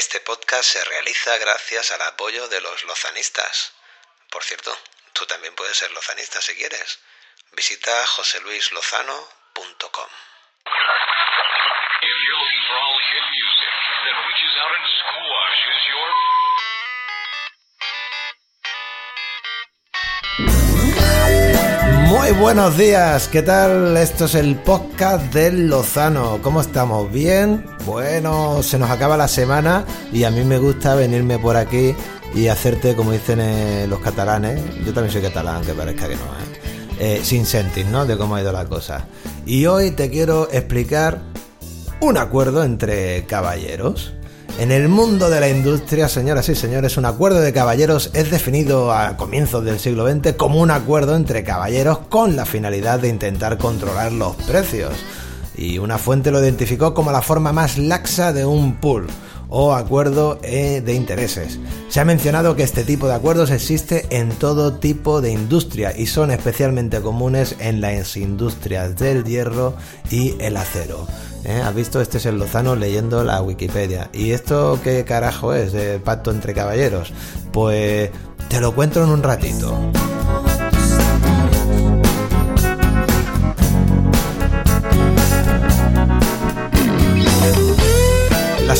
Este podcast se realiza gracias al apoyo de los lozanistas. Por cierto, tú también puedes ser lozanista si quieres. Visita joseluislozano.com. Buenos días, ¿qué tal? Esto es el podcast del Lozano. ¿Cómo estamos? ¿Bien? Bueno, se nos acaba la semana y a mí me gusta venirme por aquí y hacerte, como dicen eh, los catalanes, yo también soy catalán, que parezca que no, ¿eh? Eh, sin sentir, ¿no? De cómo ha ido la cosa. Y hoy te quiero explicar un acuerdo entre caballeros. En el mundo de la industria, señoras y señores, un acuerdo de caballeros es definido a comienzos del siglo XX como un acuerdo entre caballeros con la finalidad de intentar controlar los precios. Y una fuente lo identificó como la forma más laxa de un pool o acuerdo eh, de intereses. Se ha mencionado que este tipo de acuerdos existe en todo tipo de industria y son especialmente comunes en las industrias del hierro y el acero. ¿Eh? ¿Has visto? Este es el Lozano leyendo la Wikipedia. ¿Y esto qué carajo es? ¿El pacto entre caballeros? Pues te lo cuento en un ratito.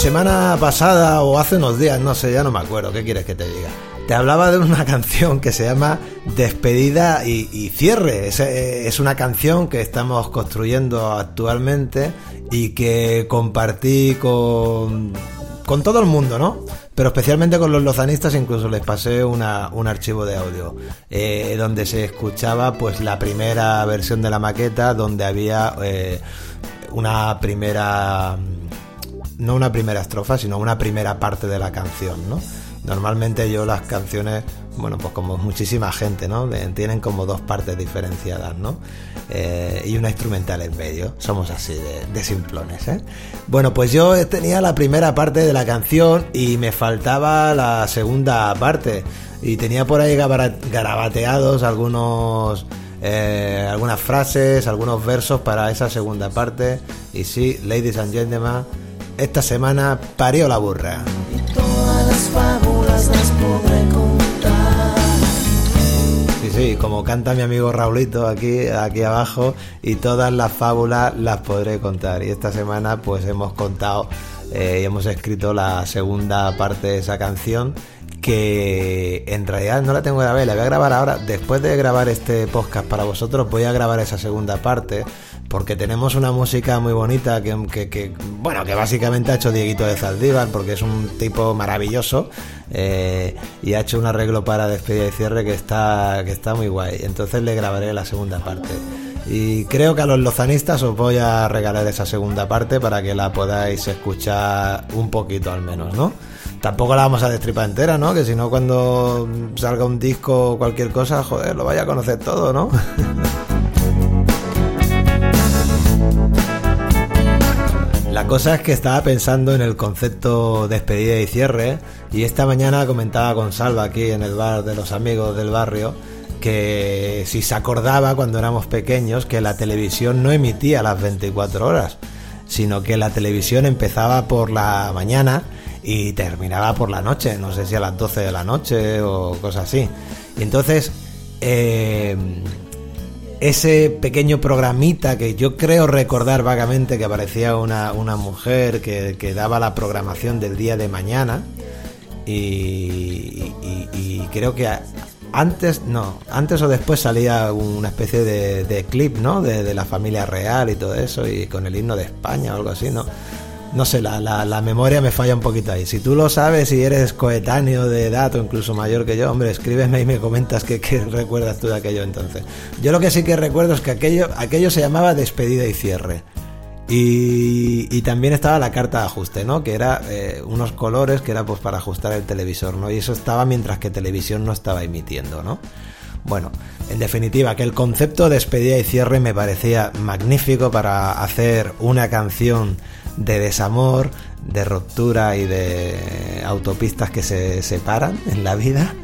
Semana pasada o hace unos días, no sé, ya no me acuerdo, ¿qué quieres que te diga? Te hablaba de una canción que se llama Despedida y, Cierre. Es, es una canción que estamos construyendo actualmente y que compartí con, con todo el mundo, ¿no? Pero especialmente con los lozanistas, incluso les pasé una- un archivo de audio eh, donde se escuchaba pues la primera versión de la maqueta, donde había eh, una primera no una primera estrofa, sino una primera parte de la canción, ¿no? Normalmente yo las canciones, bueno, pues como muchísima gente, ¿no? Tienen como dos partes diferenciadas, ¿no? Eh, y una instrumental en medio. Somos así de, simplones, ¿eh? Bueno, pues yo tenía la primera parte de la canción y me faltaba la segunda parte. Y tenía por ahí garabateados algunos eh, algunas frases, algunos versos para esa segunda parte. Y sí, ladies and gentlemen, esta semana parió la burra. Todas las fábulas las podré contar. Sí, sí, como canta mi amigo Raulito aquí, aquí abajo, y todas las fábulas las podré contar. Y esta semana pues hemos contado eh, y hemos escrito la segunda parte de esa canción que en realidad no la tengo grabada, la voy a grabar ahora. Después de grabar este podcast para vosotros voy a grabar esa segunda parte porque tenemos una música muy bonita que, bueno, que básicamente ha hecho Dieguito de Zaldívar porque es un tipo maravilloso eh, y ha hecho un arreglo para despedida y cierre que está, que está muy guay. Entonces le grabaré la segunda parte. Y creo que a los lozanistas os voy a regalar esa segunda parte para que la podáis escuchar un poquito al menos, ¿no? Tampoco la vamos a destripar entera, ¿no? Que si no cuando salga un disco o cualquier cosa, joder, lo vaya a conocer todo, ¿no? La cosa es que estaba pensando en el concepto despedida y cierre y esta mañana comentaba con Salva aquí en el bar de los amigos del barrio que si se acordaba cuando éramos pequeños que la televisión no emitía las 24 horas, sino que la televisión empezaba por la mañana y terminaba por la noche, no sé si a las 12 de la noche o cosas así. Entonces, eh, ese pequeño programita que yo creo recordar vagamente que aparecía una, una mujer que, que daba la programación del día de mañana y, y- creo que antes, no, antes o después salía una especie de, de clip, ¿no? De, la familia real y todo eso y con el himno de España o algo así, ¿no? No sé, la, la, memoria me falla un poquito ahí. Si tú lo sabes y eres coetáneo de edad o incluso mayor que yo, hombre, escríbeme y me comentas qué, qué recuerdas tú de aquello entonces. Yo lo que sí que recuerdo es que aquello, aquello se llamaba despedida y cierre. Y, también estaba la carta de ajuste, ¿no? Que era eh, unos colores que era pues para ajustar el televisor, ¿no? Y eso estaba mientras que televisión no estaba emitiendo, ¿no? Bueno, en definitiva, que el concepto de despedida y cierre me parecía magnífico para hacer una canción de desamor, de ruptura y de autopistas que se separan en la vida.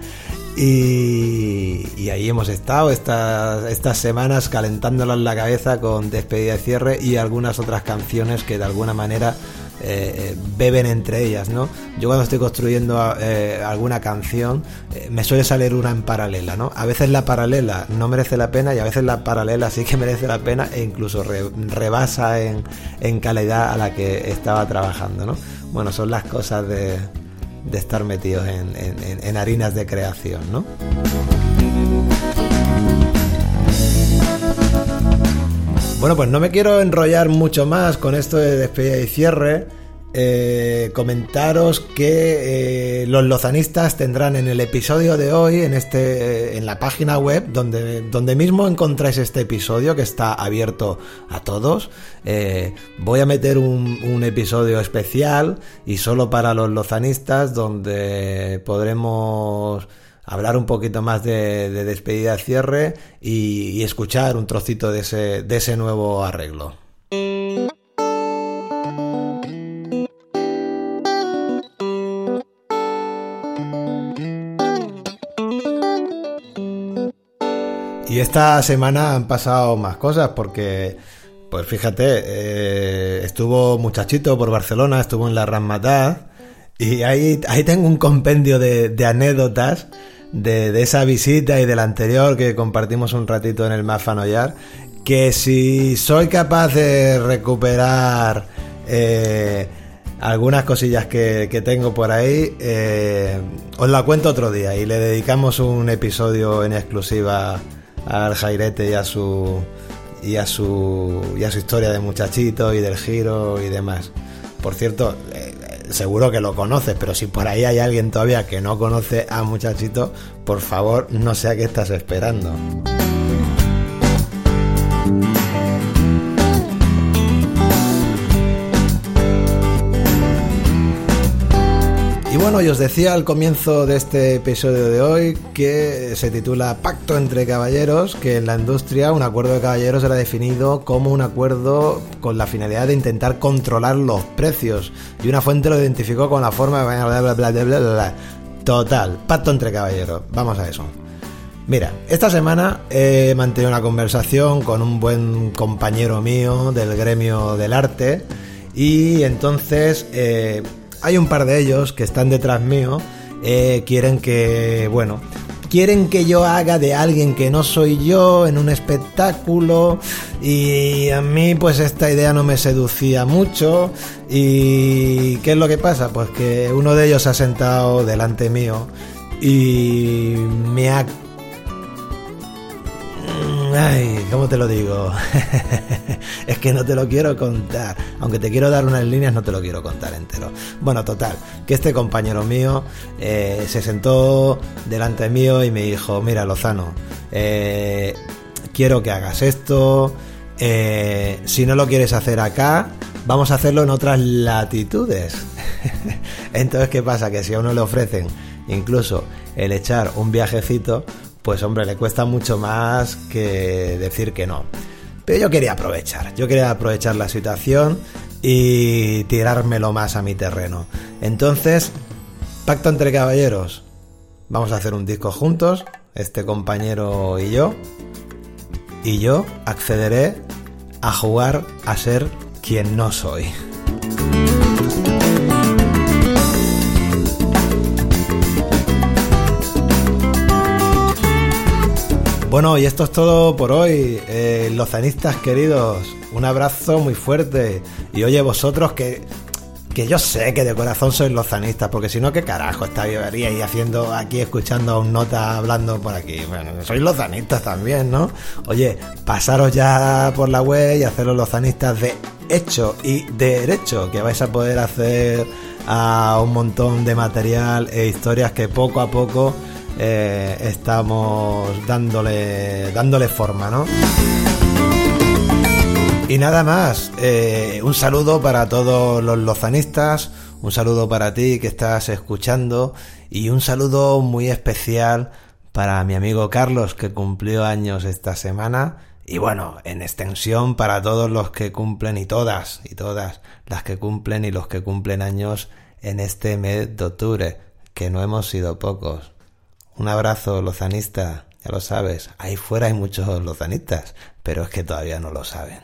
Y, y ahí hemos estado estas, semanas calentándolas la cabeza con despedida y cierre y algunas otras canciones que de alguna manera eh, eh, beben entre ellas, ¿no? Yo cuando estoy construyendo eh, alguna canción me suele salir una en paralela, ¿no? A veces la paralela no merece la pena y a veces la paralela sí que merece la pena e incluso re- rebasa en, en calidad a la que estaba trabajando, ¿no? Bueno, son las cosas de, de estar metidos en, en- harinas de creación, ¿no? Bueno, pues no me quiero enrollar mucho más con esto de despedida y cierre. Eh, comentaros que eh, los lozanistas tendrán en el episodio de hoy, en este, eh, en la página web, donde, donde mismo encontráis este episodio que está abierto a todos. voy a meter un, episodio especial y solo para los lozanistas, donde podremos hablar un poquito más de, de despedida cierre y, y escuchar un trocito de ese, de ese nuevo arreglo. Esta semana han pasado más cosas porque, pues fíjate, eh, estuvo muchachito por Barcelona, estuvo en la Ramataz y ahí, ahí tengo un compendio de, anécdotas de, esa visita y de la anterior que compartimos un ratito en el Mafanollar, que si soy capaz de recuperar eh, algunas cosillas que, que tengo por ahí, eh, os la cuento otro día y le dedicamos un episodio en exclusiva al Jairete y a su y a su y a su historia de muchachito y del giro y demás. Por cierto, eh, seguro que lo conoces, pero si por ahí hay alguien todavía que no conoce a muchachito, por favor, no sé a qué estás esperando. Bueno, y os decía al comienzo de este episodio de hoy que se titula Pacto entre caballeros, que en la industria un acuerdo de caballeros era definido como un acuerdo con la finalidad de intentar controlar los precios. Y una fuente lo identificó con la forma de... Bla. Total, pacto entre caballeros. Vamos a eso. Mira, esta semana he mantenido una conversación con un buen compañero mío del gremio del arte y entonces eh, hay un par de ellos que están detrás mío, eh, quieren que, bueno, quieren que yo haga de alguien que no soy yo en un espectáculo y a mí pues esta idea no me seducía mucho y ¿qué es lo que pasa? Pues que uno de ellos se ha sentado delante mío y me ha Ay, ¿cómo te lo digo? es que no te lo quiero contar. Aunque te quiero dar unas líneas, no te lo quiero contar entero. Bueno, total, que este compañero mío eh, se sentó delante mío y me dijo, mira, Lozano, eh, quiero que hagas esto. eh, si no lo quieres hacer acá, vamos a hacerlo en otras latitudes. Entonces, ¿qué pasa? Que si a uno le ofrecen incluso el echar un viajecito, pues hombre, le cuesta mucho más que decir que no. Pero yo quería aprovechar, yo quería aprovechar la situación y tirármelo más a mi terreno. Entonces, pacto entre caballeros. Vamos a hacer un disco juntos, este compañero y yo. Y yo accederé a jugar a ser quien no soy. Bueno, y esto es todo por hoy, eh, lozanistas queridos. Un abrazo muy fuerte. Y oye, vosotros que, que yo sé que de corazón sois lozanistas, porque si no, ¿qué carajo estaría ahí haciendo aquí, escuchando a un nota hablando por aquí? Bueno, sois lozanistas también, ¿no? Oye, pasaros ya por la web y haceros lozanistas de hecho y de derecho, que vais a poder hacer a un montón de material e historias que poco a poco eh, estamos dándole, dándole forma, ¿no? Y nada más, eh, un saludo para todos los lozanistas, un saludo para ti que estás escuchando y un saludo muy especial para mi amigo Carlos que cumplió años esta semana y bueno, en extensión para todos los que cumplen y todas y todas las que cumplen y los que cumplen años en este mes de octubre, que no hemos sido pocos. Un abrazo, lozanista, ya lo sabes, ahí fuera hay muchos lozanistas, pero es que todavía no lo saben.